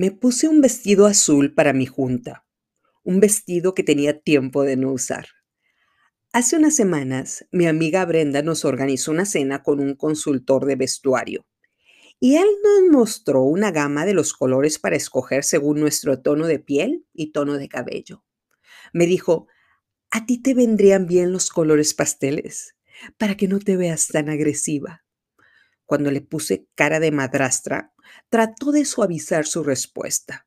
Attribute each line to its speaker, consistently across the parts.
Speaker 1: Me puse un vestido azul para mi junta, un vestido que tenía tiempo de no usar. Hace unas semanas, mi amiga Brenda nos organizó una cena con un consultor de vestuario y él nos mostró una gama de los colores para escoger según nuestro tono de piel y tono de cabello. Me dijo, a ti te vendrían bien los colores pasteles para que no te veas tan agresiva. Cuando le puse cara de madrastra, trató de suavizar su respuesta.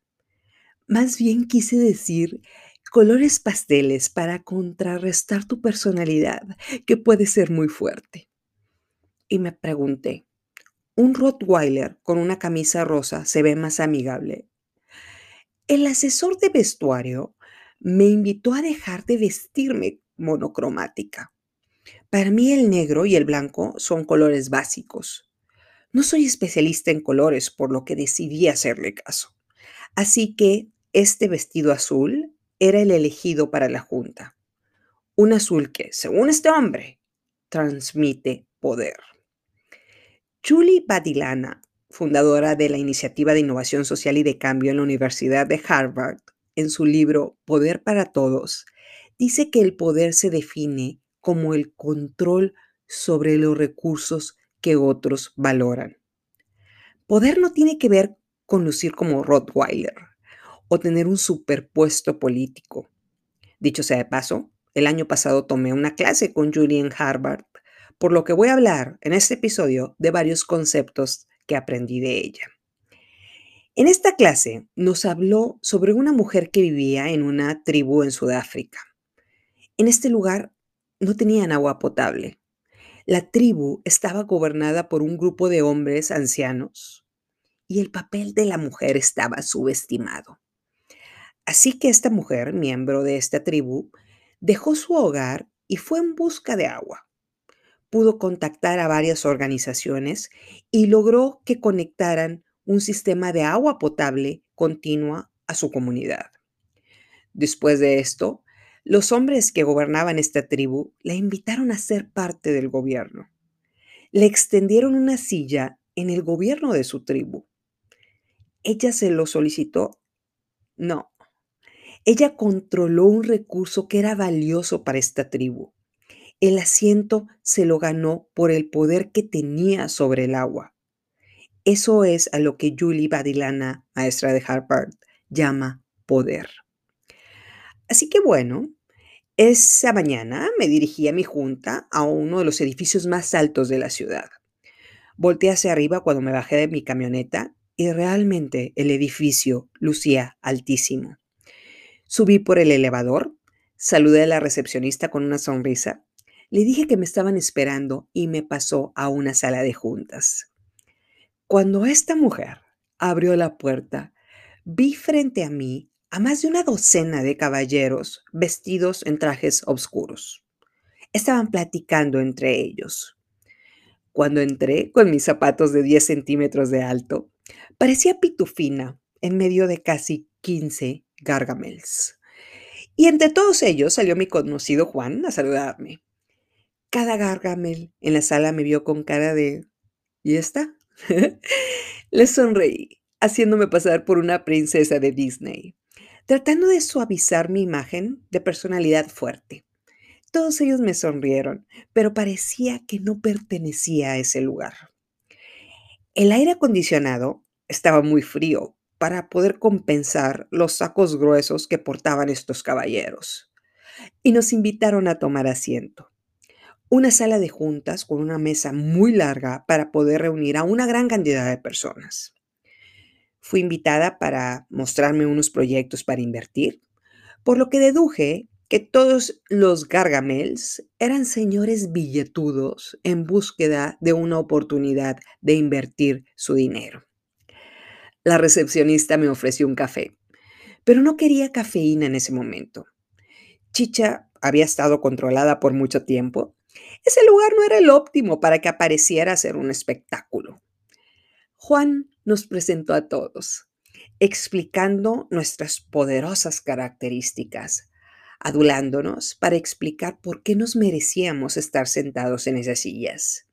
Speaker 1: Más bien quise decir colores pasteles para contrarrestar tu personalidad, que puede ser muy fuerte. Y me pregunté, ¿un Rottweiler con una camisa rosa se ve más amigable? El asesor de vestuario me invitó a dejar de vestirme monocromática. Para mí el negro y el blanco son colores básicos. No soy especialista en colores, por lo que decidí hacerle caso. Así que este vestido azul era el elegido para la junta. Un azul que, según este hombre, transmite poder. Julie Badilana, fundadora de la Iniciativa de Innovación Social y de Cambio en la Universidad de Harvard, en su libro Poder para Todos, dice que el poder se define como el control sobre los recursos que otros valoran. Poder no tiene que ver con lucir como Rottweiler o tener un superpuesto político. Dicho sea de paso, el año pasado tomé una clase con Julie en Harvard, por lo que voy a hablar en este episodio de varios conceptos que aprendí de ella. En esta clase nos habló sobre una mujer que vivía en una tribu en Sudáfrica. En este lugar no tenían agua potable. La tribu estaba gobernada por un grupo de hombres ancianos y el papel de la mujer estaba subestimado. Así que esta mujer, miembro de esta tribu, dejó su hogar y fue en busca de agua. Pudo contactar a varias organizaciones y logró que conectaran un sistema de agua potable continua a su comunidad. Después de esto, los hombres que gobernaban esta tribu la invitaron a ser parte del gobierno. Le extendieron una silla en el gobierno de su tribu. ¿Ella se lo solicitó? No. Ella controló un recurso que era valioso para esta tribu. El asiento se lo ganó por el poder que tenía sobre el agua. Eso es a lo que Julie Badilana, maestra de Harvard, llama poder. Así que bueno, esa mañana me dirigí a mi junta a uno de los edificios más altos de la ciudad. Volté hacia arriba cuando me bajé de mi camioneta y realmente el edificio lucía altísimo. Subí por el elevador, saludé a la recepcionista con una sonrisa, le dije que me estaban esperando y me pasó a una sala de juntas. Cuando esta mujer abrió la puerta, vi frente a mí a más de una docena de caballeros vestidos en trajes oscuros. Estaban platicando entre ellos. Cuando entré con mis zapatos de 10 centímetros de alto, parecía pitufina en medio de casi 15 gargamels. Y entre todos ellos salió mi conocido Juan a saludarme. Cada gargamel en la sala me vio con cara de ¿y esta? Le sonreí, haciéndome pasar por una princesa de Disney tratando de suavizar mi imagen de personalidad fuerte. Todos ellos me sonrieron, pero parecía que no pertenecía a ese lugar. El aire acondicionado estaba muy frío para poder compensar los sacos gruesos que portaban estos caballeros, y nos invitaron a tomar asiento. Una sala de juntas con una mesa muy larga para poder reunir a una gran cantidad de personas. Fui invitada para mostrarme unos proyectos para invertir, por lo que deduje que todos los gargamels eran señores billetudos en búsqueda de una oportunidad de invertir su dinero. La recepcionista me ofreció un café, pero no quería cafeína en ese momento. Chicha había estado controlada por mucho tiempo. Ese lugar no era el óptimo para que apareciera ser un espectáculo. Juan nos presentó a todos, explicando nuestras poderosas características, adulándonos para explicar por qué nos merecíamos estar sentados en esas sillas.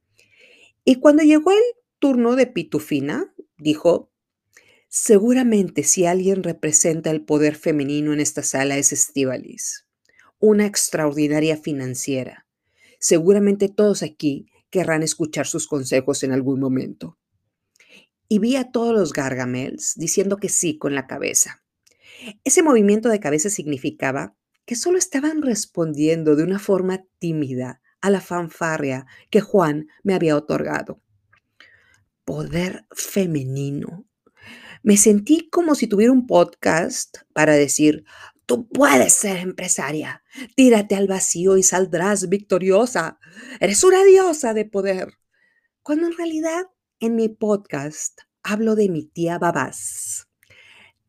Speaker 1: Y cuando llegó el turno de Pitufina, dijo, Seguramente si alguien representa el poder femenino en esta sala es Estivalis, una extraordinaria financiera. Seguramente todos aquí querrán escuchar sus consejos en algún momento. Y vi a todos los Gargamels diciendo que sí con la cabeza. Ese movimiento de cabeza significaba que solo estaban respondiendo de una forma tímida a la fanfarria que Juan me había otorgado. Poder femenino. Me sentí como si tuviera un podcast para decir, tú puedes ser empresaria, tírate al vacío y saldrás victoriosa, eres una diosa de poder. Cuando en realidad en mi podcast hablo de mi tía Babás.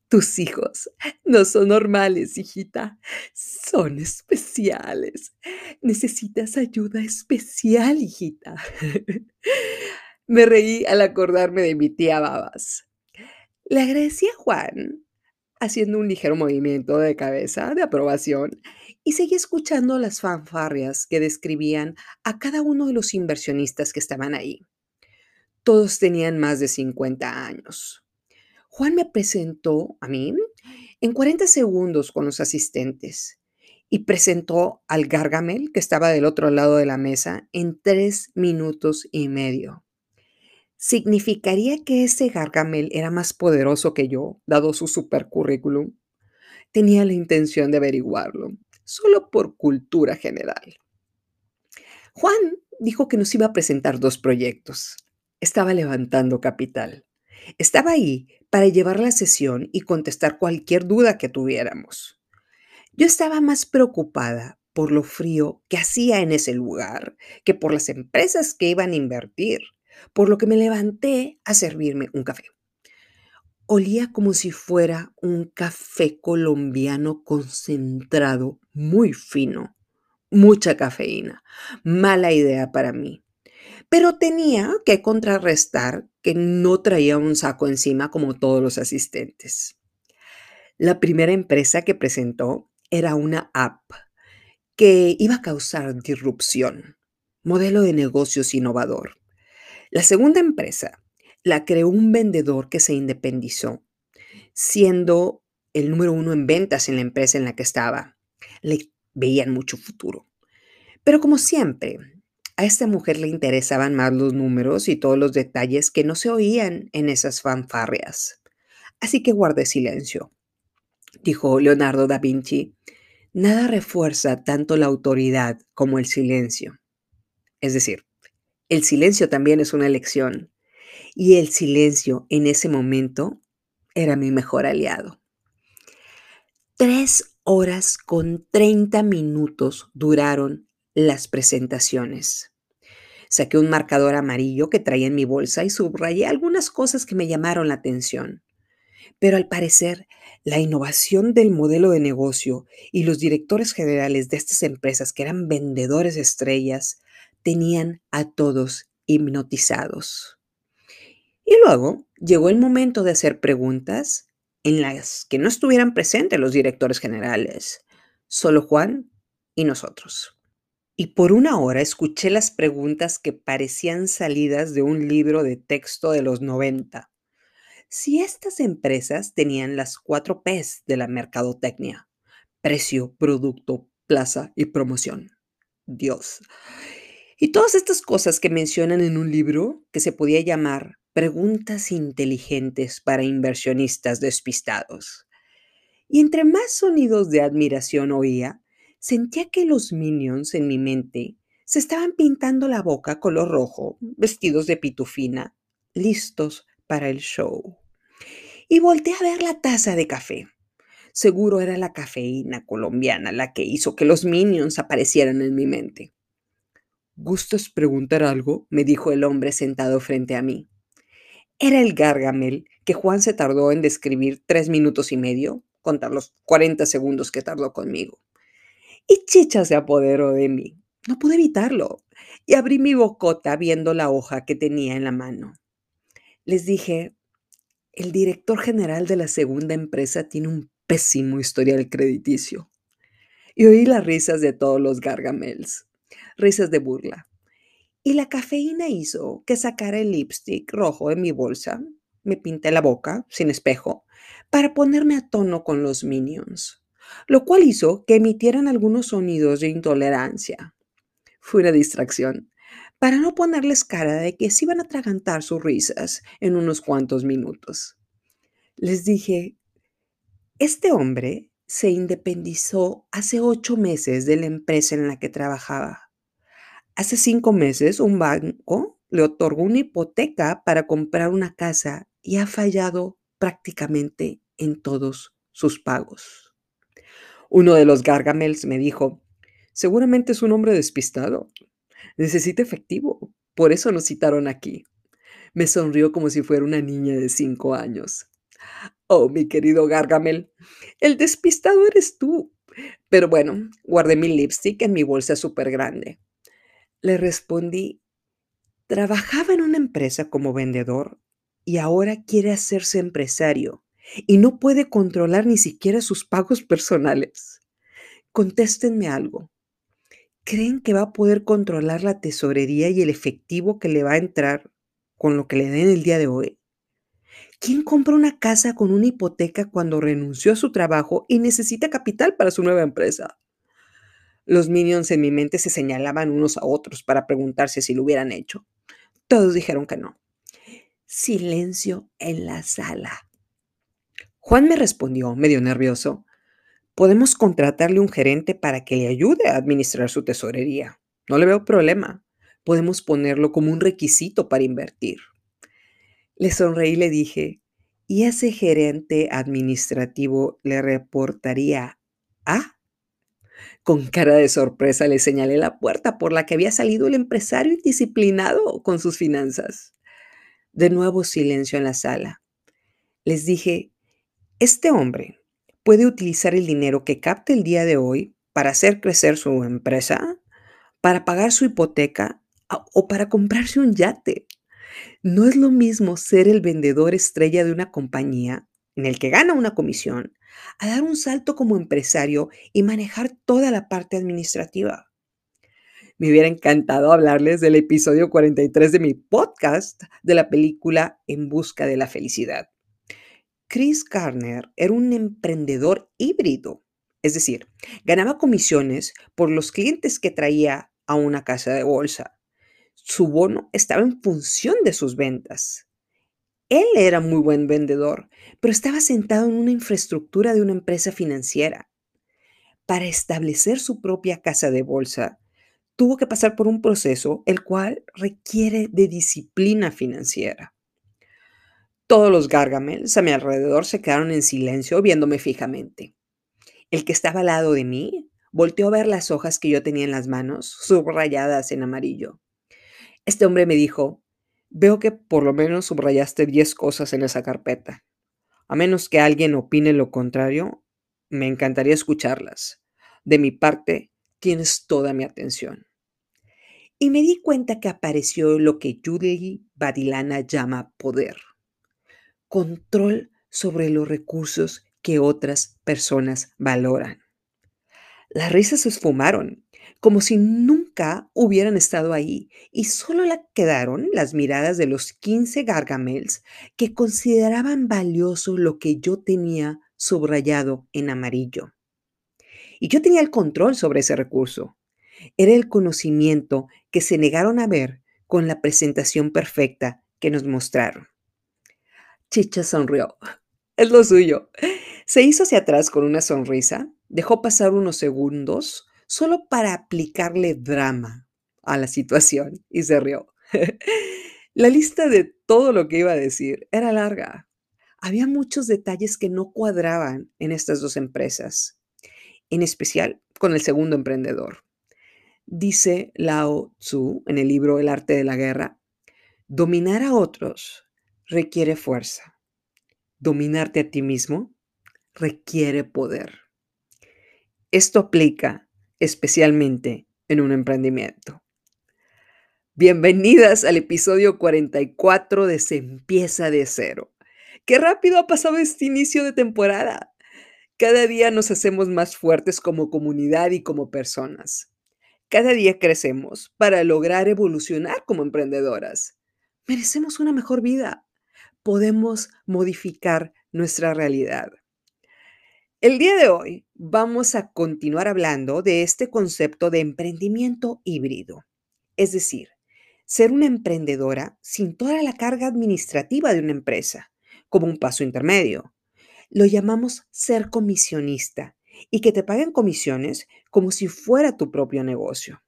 Speaker 1: Tus hijos no son normales, hijita, son especiales. Necesitas ayuda especial, hijita. Me reí al acordarme de mi tía Babas. Le agradecí a Juan, haciendo un ligero movimiento de cabeza de aprobación, y seguí escuchando las fanfarrias que describían a cada uno de los inversionistas que estaban ahí. Todos tenían más de 50 años. Juan me presentó a mí en 40 segundos con los asistentes y presentó al Gargamel que estaba del otro lado de la mesa en tres minutos y medio. ¿Significaría que ese Gargamel era más poderoso que yo, dado su supercurrículum? Tenía la intención de averiguarlo, solo por cultura general. Juan dijo que nos iba a presentar dos proyectos. Estaba levantando capital. Estaba ahí para llevar la sesión y contestar cualquier duda que tuviéramos. Yo estaba más preocupada por lo frío que hacía en ese lugar que por las empresas que iban a invertir, por lo que me levanté a servirme un café. Olía como si fuera un café colombiano concentrado, muy fino, mucha cafeína. Mala idea para mí. Pero tenía que contrarrestar que no traía un saco encima como todos los asistentes. La primera empresa que presentó era una app que iba a causar disrupción, modelo de negocios innovador. La segunda empresa la creó un vendedor que se independizó, siendo el número uno en ventas en la empresa en la que estaba. Le veían mucho futuro. Pero como siempre, a esta mujer le interesaban más los números y todos los detalles que no se oían en esas fanfarrias. Así que guardé silencio. Dijo Leonardo da Vinci, nada refuerza tanto la autoridad como el silencio. Es decir, el silencio también es una elección. Y el silencio en ese momento era mi mejor aliado. Tres horas con treinta minutos duraron las presentaciones. Saqué un marcador amarillo que traía en mi bolsa y subrayé algunas cosas que me llamaron la atención. Pero al parecer, la innovación del modelo de negocio y los directores generales de estas empresas, que eran vendedores estrellas, tenían a todos hipnotizados. Y luego llegó el momento de hacer preguntas en las que no estuvieran presentes los directores generales, solo Juan y nosotros y por una hora escuché las preguntas que parecían salidas de un libro de texto de los 90. Si estas empresas tenían las cuatro Ps de la mercadotecnia, precio, producto, plaza y promoción. Dios. Y todas estas cosas que mencionan en un libro que se podía llamar Preguntas inteligentes para inversionistas despistados. Y entre más sonidos de admiración oía, Sentía que los minions en mi mente se estaban pintando la boca color rojo, vestidos de pitufina, listos para el show. Y volteé a ver la taza de café. Seguro era la cafeína colombiana la que hizo que los minions aparecieran en mi mente. ¿Gustas preguntar algo? me dijo el hombre sentado frente a mí. Era el Gargamel que Juan se tardó en describir tres minutos y medio, contar los 40 segundos que tardó conmigo y Chicha se apoderó de mí. No pude evitarlo y abrí mi bocota viendo la hoja que tenía en la mano. Les dije, el director general de la segunda empresa tiene un pésimo historial crediticio. Y oí las risas de todos los gargamels, risas de burla. Y la cafeína hizo que sacara el lipstick rojo de mi bolsa me pinté la boca, sin espejo, para ponerme a tono con los minions, lo cual hizo que emitieran algunos sonidos de intolerancia. Fue una distracción, para no ponerles cara de que se iban a atragantar sus risas en unos cuantos minutos. Les dije, este hombre se independizó hace ocho meses de la empresa en la que trabajaba. Hace cinco meses un banco le otorgó una hipoteca para comprar una casa y ha fallado prácticamente en todos sus pagos. Uno de los Gargamels me dijo, seguramente es un hombre despistado. Necesita efectivo. Por eso nos citaron aquí. Me sonrió como si fuera una niña de cinco años. Oh, mi querido Gargamel, el despistado eres tú. Pero bueno, guardé mi lipstick en mi bolsa súper grande. Le respondí, trabajaba en una empresa como vendedor y ahora quiere hacerse empresario y no puede controlar ni siquiera sus pagos personales. Contéstenme algo. ¿Creen que va a poder controlar la tesorería y el efectivo que le va a entrar con lo que le den el día de hoy? ¿Quién compra una casa con una hipoteca cuando renunció a su trabajo y necesita capital para su nueva empresa? Los minions en mi mente se señalaban unos a otros para preguntarse si lo hubieran hecho. Todos dijeron que no. Silencio en la sala. Juan me respondió, medio nervioso, podemos contratarle un gerente para que le ayude a administrar su tesorería. No le veo problema. Podemos ponerlo como un requisito para invertir. Le sonreí y le dije, ¿y ese gerente administrativo le reportaría a? Con cara de sorpresa le señalé la puerta por la que había salido el empresario indisciplinado con sus finanzas. De nuevo silencio en la sala. Les dije, este hombre puede utilizar el dinero que capte el día de hoy para hacer crecer su empresa, para pagar su hipoteca o para comprarse un yate. No es lo mismo ser el vendedor estrella de una compañía en el que gana una comisión a dar un salto como empresario y manejar toda la parte administrativa. Me hubiera encantado hablarles del episodio 43 de mi podcast de la película En Busca de la Felicidad. Chris Garner era un emprendedor híbrido, es decir, ganaba comisiones por los clientes que traía a una casa de bolsa su bono estaba en función de sus ventas. Él era muy buen vendedor, pero estaba sentado en una infraestructura de una empresa financiera. Para establecer su propia casa de bolsa, tuvo que pasar por un proceso el cual requiere de disciplina financiera. Todos los gargamels a mi alrededor se quedaron en silencio viéndome fijamente. El que estaba al lado de mí volteó a ver las hojas que yo tenía en las manos, subrayadas en amarillo. Este hombre me dijo, veo que por lo menos subrayaste 10 cosas en esa carpeta. A menos que alguien opine lo contrario, me encantaría escucharlas. De mi parte, tienes toda mi atención. Y me di cuenta que apareció lo que Judy Badilana llama poder. Control sobre los recursos que otras personas valoran. Las risas se esfumaron como si nunca hubieran estado ahí, y solo le quedaron las miradas de los 15 gargamels que consideraban valioso lo que yo tenía subrayado en amarillo. Y yo tenía el control sobre ese recurso. Era el conocimiento que se negaron a ver con la presentación perfecta que nos mostraron. Chicha sonrió. Es lo suyo. Se hizo hacia atrás con una sonrisa, dejó pasar unos segundos, solo para aplicarle drama a la situación y se rió. la lista de todo lo que iba a decir era larga. Había muchos detalles que no cuadraban en estas dos empresas, en especial con el segundo emprendedor. Dice Lao Tzu en el libro El arte de la guerra, dominar a otros requiere fuerza. Dominarte a ti mismo requiere poder. Esto aplica especialmente en un emprendimiento. Bienvenidas al episodio 44 de Se empieza de cero. Qué rápido ha pasado este inicio de temporada. Cada día nos hacemos más fuertes como comunidad y como personas. Cada día crecemos para lograr evolucionar como emprendedoras. Merecemos una mejor vida. Podemos modificar nuestra realidad. El día de hoy vamos a continuar hablando de este concepto de emprendimiento híbrido, es decir, ser una emprendedora sin toda la carga administrativa de una empresa, como un paso intermedio. Lo llamamos ser comisionista y que te paguen comisiones como si fuera tu propio negocio.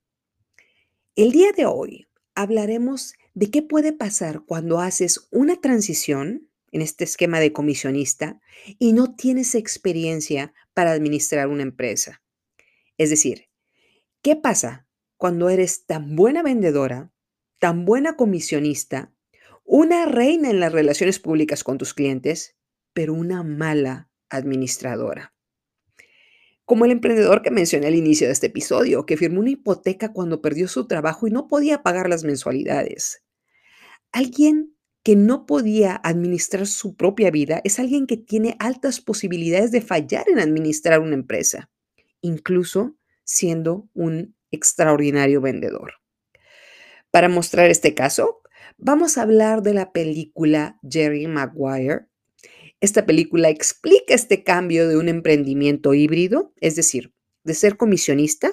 Speaker 1: El día de hoy hablaremos de qué puede pasar cuando haces una transición en este esquema de comisionista y no tienes experiencia para administrar una empresa. Es decir, ¿qué pasa cuando eres tan buena vendedora, tan buena comisionista, una reina en las relaciones públicas con tus clientes, pero una mala administradora? Como el emprendedor que mencioné al inicio de este episodio, que firmó una hipoteca cuando perdió su trabajo y no podía pagar las mensualidades. Alguien que no podía administrar su propia vida es alguien que tiene altas posibilidades de fallar en administrar una empresa, incluso siendo un extraordinario vendedor. Para mostrar este caso, vamos a hablar de la película Jerry Maguire. Esta película explica este cambio de un emprendimiento híbrido, es decir, de ser comisionista,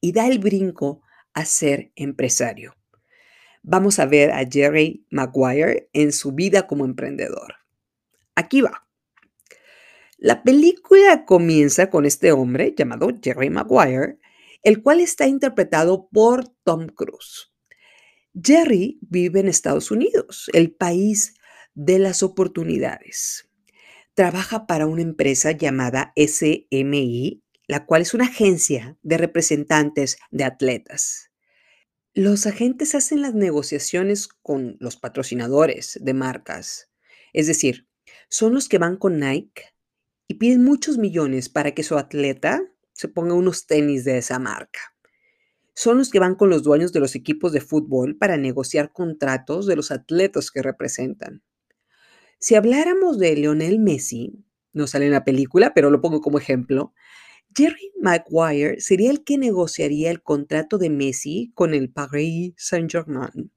Speaker 1: y da el brinco a ser empresario vamos a ver a Jerry Maguire en su vida como emprendedor. Aquí va. La película comienza con este hombre llamado Jerry Maguire, el cual está interpretado por Tom Cruise. Jerry vive en Estados Unidos, el país de las oportunidades. Trabaja para una empresa llamada SMI, la cual es una agencia de representantes de atletas. Los agentes hacen las negociaciones con los patrocinadores de marcas. Es decir, son los que van con Nike y piden muchos millones para que su atleta se ponga unos tenis de esa marca. Son los que van con los dueños de los equipos de fútbol para negociar contratos de los atletas que representan. Si habláramos de Lionel Messi, no sale en la película, pero lo pongo como ejemplo, Jerry Maguire sería el que negociaría el contrato de Messi con el Paris Saint-Germain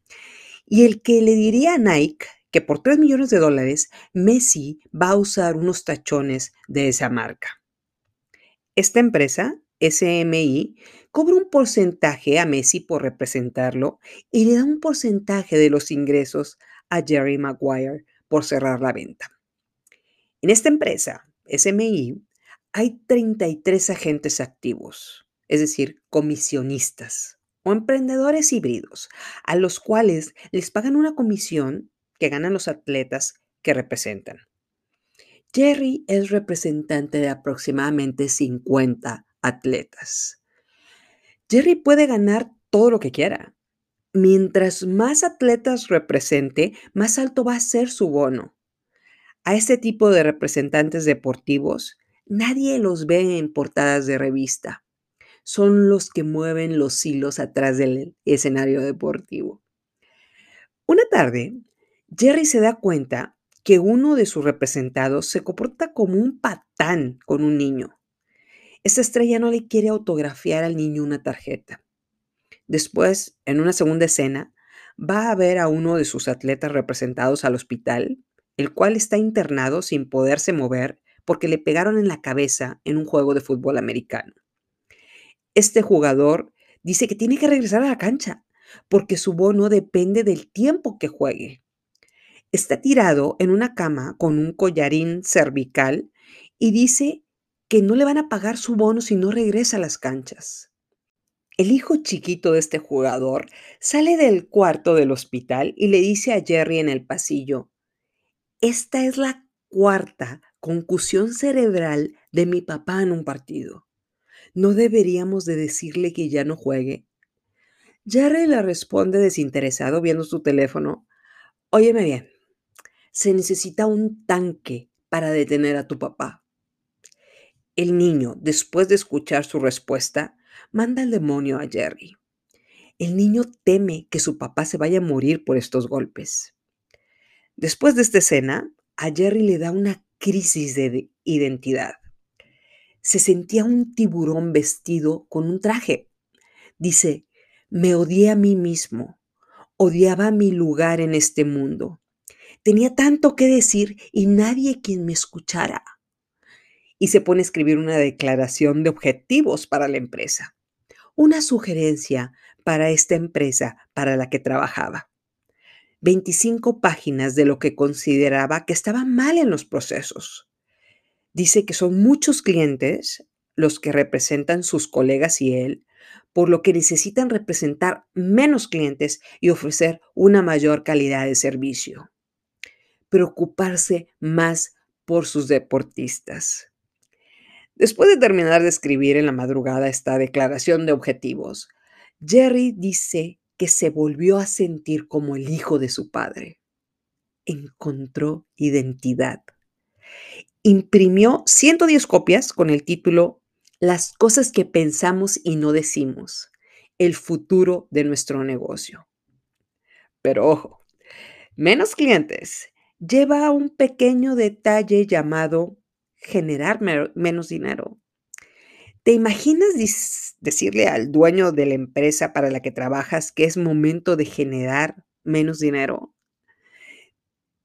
Speaker 1: y el que le diría a Nike que por 3 millones de dólares Messi va a usar unos tachones de esa marca. Esta empresa, SMI, cobra un porcentaje a Messi por representarlo y le da un porcentaje de los ingresos a Jerry Maguire por cerrar la venta. En esta empresa, SMI, hay 33 agentes activos, es decir, comisionistas o emprendedores híbridos, a los cuales les pagan una comisión que ganan los atletas que representan. Jerry es representante de aproximadamente 50 atletas. Jerry puede ganar todo lo que quiera. Mientras más atletas represente, más alto va a ser su bono. A este tipo de representantes deportivos Nadie los ve en portadas de revista. Son los que mueven los hilos atrás del escenario deportivo. Una tarde, Jerry se da cuenta que uno de sus representados se comporta como un patán con un niño. Esta estrella no le quiere autografiar al niño una tarjeta. Después, en una segunda escena, va a ver a uno de sus atletas representados al hospital, el cual está internado sin poderse mover porque le pegaron en la cabeza en un juego de fútbol americano. Este jugador dice que tiene que regresar a la cancha porque su bono depende del tiempo que juegue. Está tirado en una cama con un collarín cervical y dice que no le van a pagar su bono si no regresa a las canchas. El hijo chiquito de este jugador sale del cuarto del hospital y le dice a Jerry en el pasillo, esta es la cuarta concusión cerebral de mi papá en un partido. ¿No deberíamos de decirle que ya no juegue? Jerry le responde desinteresado viendo su teléfono. Óyeme bien, se necesita un tanque para detener a tu papá. El niño, después de escuchar su respuesta, manda el demonio a Jerry. El niño teme que su papá se vaya a morir por estos golpes. Después de esta escena, a Jerry le da una crisis de identidad. Se sentía un tiburón vestido con un traje. Dice, me odié a mí mismo, odiaba mi lugar en este mundo. Tenía tanto que decir y nadie quien me escuchara. Y se pone a escribir una declaración de objetivos para la empresa. Una sugerencia para esta empresa para la que trabajaba. 25 páginas de lo que consideraba que estaba mal en los procesos. Dice que son muchos clientes los que representan sus colegas y él, por lo que necesitan representar menos clientes y ofrecer una mayor calidad de servicio preocuparse más por sus deportistas. Después de terminar de escribir en la madrugada esta declaración de objetivos, Jerry dice que se volvió a sentir como el hijo de su padre. Encontró identidad. Imprimió 110 copias con el título Las cosas que pensamos y no decimos, el futuro de nuestro negocio. Pero ojo, menos clientes lleva a un pequeño detalle llamado generar menos dinero. ¿Te imaginas decirle al dueño de la empresa para la que trabajas que es momento de generar menos dinero?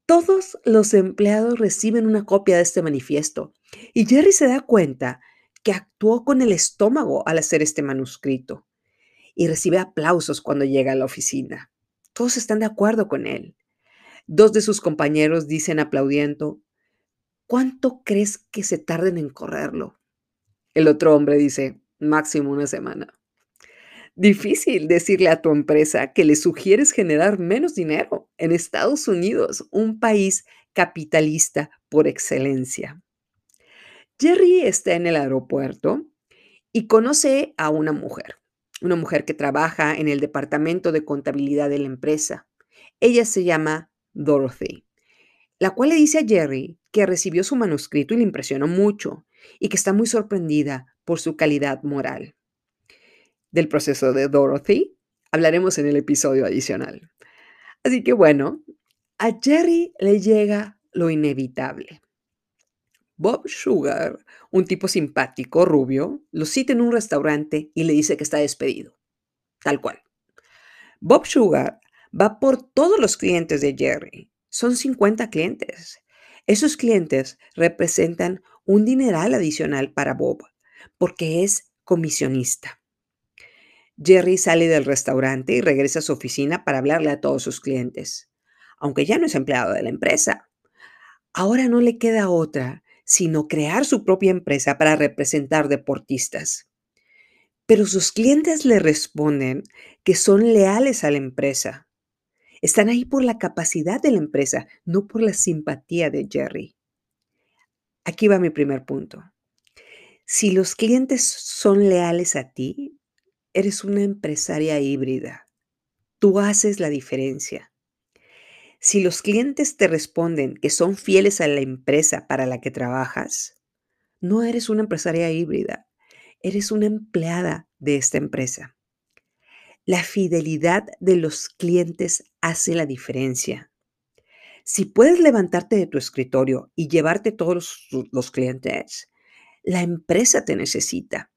Speaker 1: Todos los empleados reciben una copia de este manifiesto y Jerry se da cuenta que actuó con el estómago al hacer este manuscrito y recibe aplausos cuando llega a la oficina. Todos están de acuerdo con él. Dos de sus compañeros dicen aplaudiendo, ¿cuánto crees que se tarden en correrlo? El otro hombre dice, máximo una semana. Difícil decirle a tu empresa que le sugieres generar menos dinero en Estados Unidos, un país capitalista por excelencia. Jerry está en el aeropuerto y conoce a una mujer, una mujer que trabaja en el departamento de contabilidad de la empresa. Ella se llama Dorothy, la cual le dice a Jerry que recibió su manuscrito y le impresionó mucho y que está muy sorprendida por su calidad moral. Del proceso de Dorothy hablaremos en el episodio adicional. Así que bueno, a Jerry le llega lo inevitable. Bob Sugar, un tipo simpático, rubio, lo cita en un restaurante y le dice que está despedido. Tal cual. Bob Sugar va por todos los clientes de Jerry. Son 50 clientes. Esos clientes representan un dineral adicional para Bob porque es comisionista. Jerry sale del restaurante y regresa a su oficina para hablarle a todos sus clientes, aunque ya no es empleado de la empresa. Ahora no le queda otra sino crear su propia empresa para representar deportistas. Pero sus clientes le responden que son leales a la empresa están ahí por la capacidad de la empresa, no por la simpatía de Jerry. Aquí va mi primer punto. Si los clientes son leales a ti, eres una empresaria híbrida. Tú haces la diferencia. Si los clientes te responden que son fieles a la empresa para la que trabajas, no eres una empresaria híbrida, eres una empleada de esta empresa. La fidelidad de los clientes hace la diferencia. Si puedes levantarte de tu escritorio y llevarte todos los, clientes, la empresa te necesita.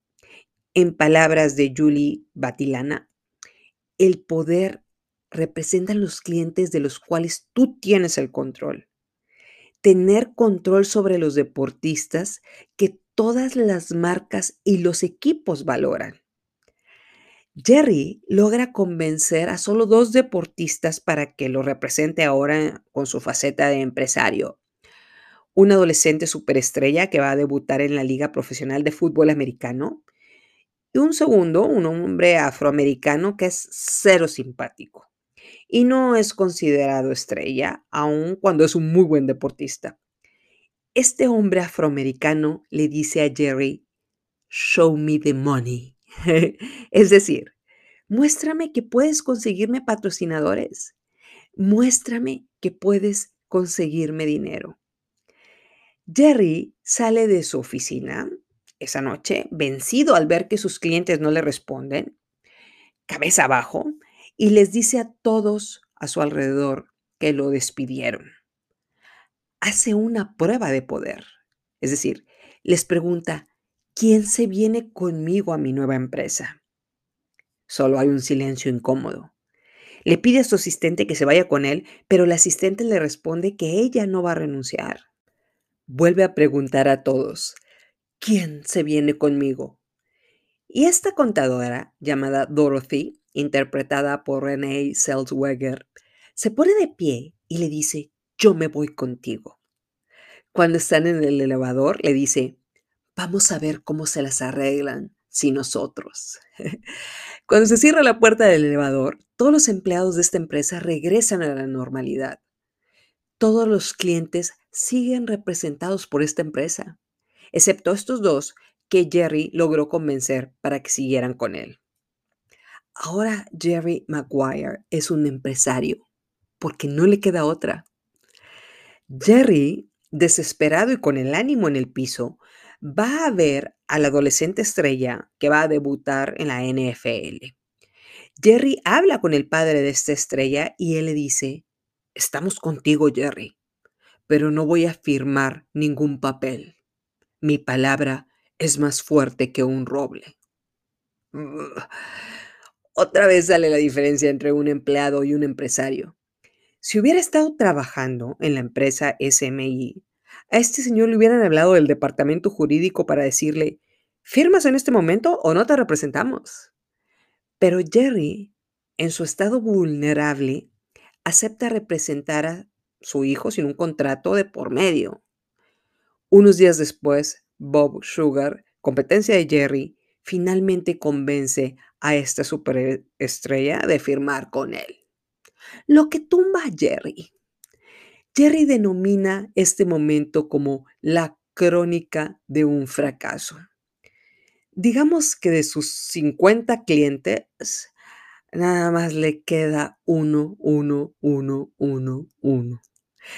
Speaker 1: En palabras de Julie Batilana, el poder representa los clientes de los cuales tú tienes el control. Tener control sobre los deportistas que todas las marcas y los equipos valoran. Jerry logra convencer a solo dos deportistas para que lo represente ahora con su faceta de empresario. Un adolescente superestrella que va a debutar en la Liga Profesional de Fútbol Americano. Y un segundo, un hombre afroamericano que es cero simpático. Y no es considerado estrella, aun cuando es un muy buen deportista. Este hombre afroamericano le dice a Jerry, Show me the money. es decir, muéstrame que puedes conseguirme patrocinadores. Muéstrame que puedes conseguirme dinero. Jerry sale de su oficina esa noche, vencido al ver que sus clientes no le responden, cabeza abajo, y les dice a todos a su alrededor que lo despidieron. Hace una prueba de poder, es decir, les pregunta, ¿Quién se viene conmigo a mi nueva empresa? Solo hay un silencio incómodo. Le pide a su asistente que se vaya con él, pero la asistente le responde que ella no va a renunciar. Vuelve a preguntar a todos, ¿quién se viene conmigo? Y esta contadora, llamada Dorothy, interpretada por Renee Selzweger, se pone de pie y le dice, yo me voy contigo. Cuando están en el elevador, le dice, vamos a ver cómo se las arreglan sin nosotros. Cuando se cierra la puerta del elevador, todos los empleados de esta empresa regresan a la normalidad. Todos los clientes siguen representados por esta empresa, excepto estos dos que Jerry logró convencer para que siguieran con él. Ahora Jerry Maguire es un empresario, porque no le queda otra. Jerry, desesperado y con el ánimo en el piso, va a ver al adolescente estrella que va a debutar en la NFL. Jerry habla con el padre de esta estrella y él le dice, estamos contigo, Jerry, pero no voy a firmar ningún papel. Mi palabra es más fuerte que un roble. Otra vez sale la diferencia entre un empleado y un empresario. Si hubiera estado trabajando en la empresa SMI, a este señor le hubieran hablado del departamento jurídico para decirle, ¿firmas en este momento o no te representamos? Pero Jerry, en su estado vulnerable, acepta representar a su hijo sin un contrato de por medio. Unos días después, Bob Sugar, competencia de Jerry, finalmente convence a esta superestrella de firmar con él. Lo que tumba a Jerry. Jerry denomina este momento como la crónica de un fracaso. Digamos que de sus 50 clientes, nada más le queda uno, uno, uno, uno, uno,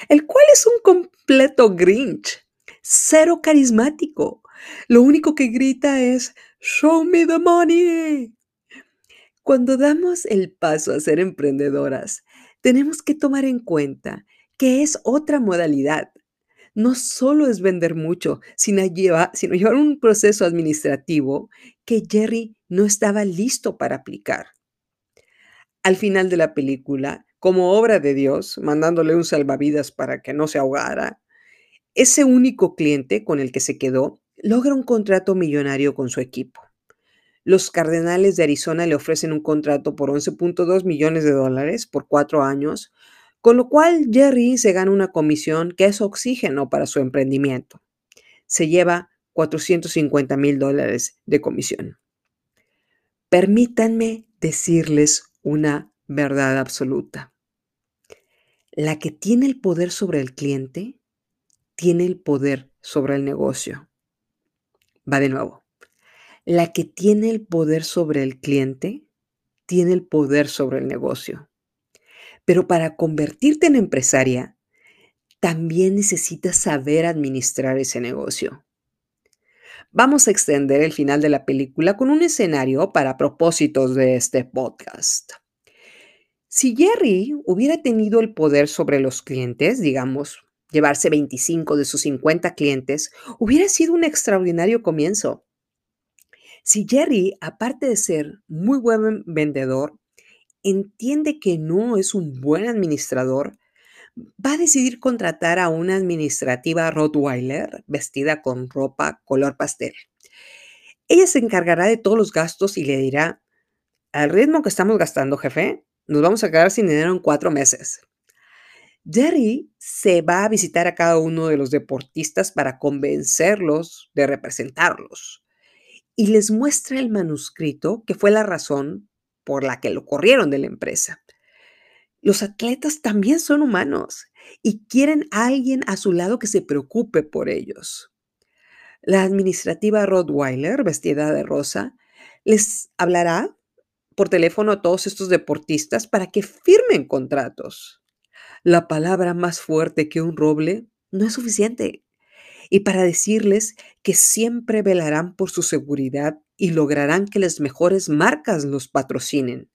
Speaker 1: el cual es un completo Grinch, cero carismático. Lo único que grita es, Show me the money. Cuando damos el paso a ser emprendedoras, tenemos que tomar en cuenta que es otra modalidad. No solo es vender mucho, sino, sino llevar un proceso administrativo que Jerry no estaba listo para aplicar. Al final de la película, como obra de Dios, mandándole un salvavidas para que no se ahogara, ese único cliente con el que se quedó logra un contrato millonario con su equipo. Los Cardenales de Arizona le ofrecen un contrato por 11.2 millones de dólares por cuatro años, con lo cual Jerry se gana una comisión que es oxígeno para su emprendimiento. Se lleva 450 mil dólares de comisión. Permítanme decirles una verdad absoluta. La que tiene el poder sobre el cliente, tiene el poder sobre el negocio. Va de nuevo. La que tiene el poder sobre el cliente, tiene el poder sobre el negocio. Pero para convertirte en empresaria, también necesitas saber administrar ese negocio. Vamos a extender el final de la película con un escenario para propósitos de este podcast. Si Jerry hubiera tenido el poder sobre los clientes, digamos, llevarse 25 de sus 50 clientes, hubiera sido un extraordinario comienzo. Si Jerry, aparte de ser muy buen vendedor, entiende que no es un buen administrador, va a decidir contratar a una administrativa Rottweiler vestida con ropa color pastel. Ella se encargará de todos los gastos y le dirá, al ritmo que estamos gastando, jefe, nos vamos a quedar sin dinero en cuatro meses. Jerry se va a visitar a cada uno de los deportistas para convencerlos de representarlos y les muestra el manuscrito que fue la razón por la que lo corrieron de la empresa. Los atletas también son humanos y quieren a alguien a su lado que se preocupe por ellos. La administrativa Rottweiler, vestida de rosa, les hablará por teléfono a todos estos deportistas para que firmen contratos. La palabra más fuerte que un roble no es suficiente y para decirles que siempre velarán por su seguridad y lograrán que las mejores marcas los patrocinen,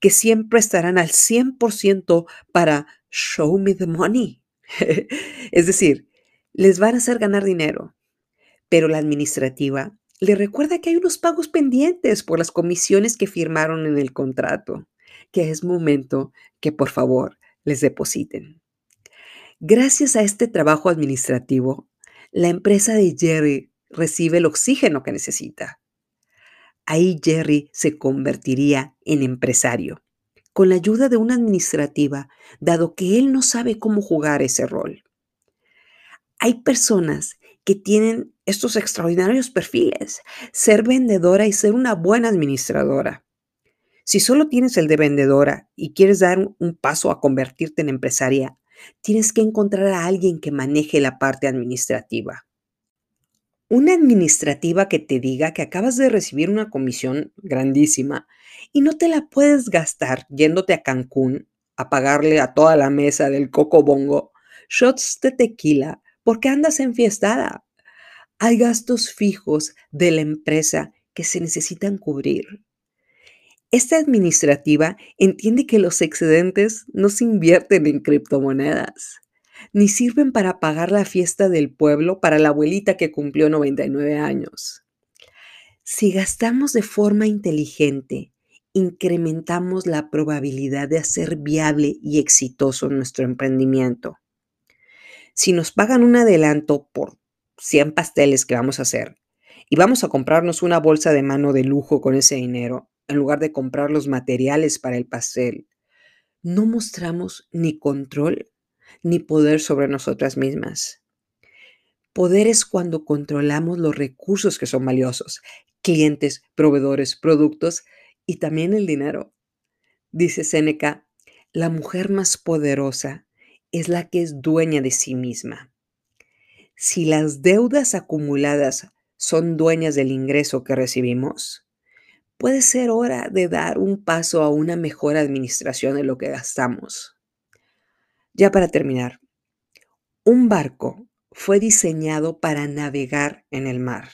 Speaker 1: que siempre estarán al 100% para show me the money. es decir, les van a hacer ganar dinero, pero la administrativa le recuerda que hay unos pagos pendientes por las comisiones que firmaron en el contrato, que es momento que por favor les depositen. Gracias a este trabajo administrativo, la empresa de Jerry recibe el oxígeno que necesita. Ahí Jerry se convertiría en empresario, con la ayuda de una administrativa, dado que él no sabe cómo jugar ese rol. Hay personas que tienen estos extraordinarios perfiles, ser vendedora y ser una buena administradora. Si solo tienes el de vendedora y quieres dar un paso a convertirte en empresaria, tienes que encontrar a alguien que maneje la parte administrativa. Una administrativa que te diga que acabas de recibir una comisión grandísima y no te la puedes gastar yéndote a Cancún a pagarle a toda la mesa del coco bongo shots de tequila porque andas enfiestada. Hay gastos fijos de la empresa que se necesitan cubrir. Esta administrativa entiende que los excedentes no se invierten en criptomonedas, ni sirven para pagar la fiesta del pueblo para la abuelita que cumplió 99 años. Si gastamos de forma inteligente, incrementamos la probabilidad de hacer viable y exitoso nuestro emprendimiento. Si nos pagan un adelanto por 100 pasteles que vamos a hacer y vamos a comprarnos una bolsa de mano de lujo con ese dinero, en lugar de comprar los materiales para el pastel, no mostramos ni control ni poder sobre nosotras mismas. Poder es cuando controlamos los recursos que son valiosos, clientes, proveedores, productos y también el dinero. Dice Séneca, la mujer más poderosa es la que es dueña de sí misma. Si las deudas acumuladas son dueñas del ingreso que recibimos, puede ser hora de dar un paso a una mejor administración de lo que gastamos. Ya para terminar, un barco fue diseñado para navegar en el mar.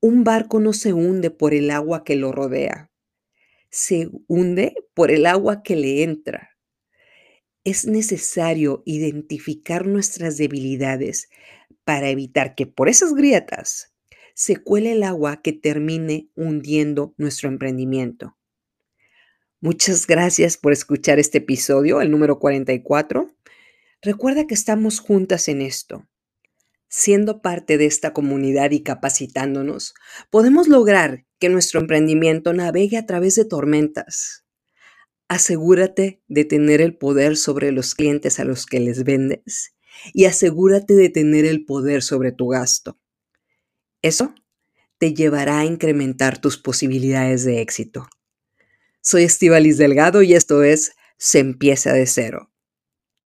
Speaker 1: Un barco no se hunde por el agua que lo rodea, se hunde por el agua que le entra. Es necesario identificar nuestras debilidades para evitar que por esas grietas se cuele el agua que termine hundiendo nuestro emprendimiento. Muchas gracias por escuchar este episodio, el número 44. Recuerda que estamos juntas en esto. Siendo parte de esta comunidad y capacitándonos, podemos lograr que nuestro emprendimiento navegue a través de tormentas. Asegúrate de tener el poder sobre los clientes a los que les vendes y asegúrate de tener el poder sobre tu gasto. Eso te llevará a incrementar tus posibilidades de éxito. Soy Estivalis Delgado y esto es Se empieza de cero.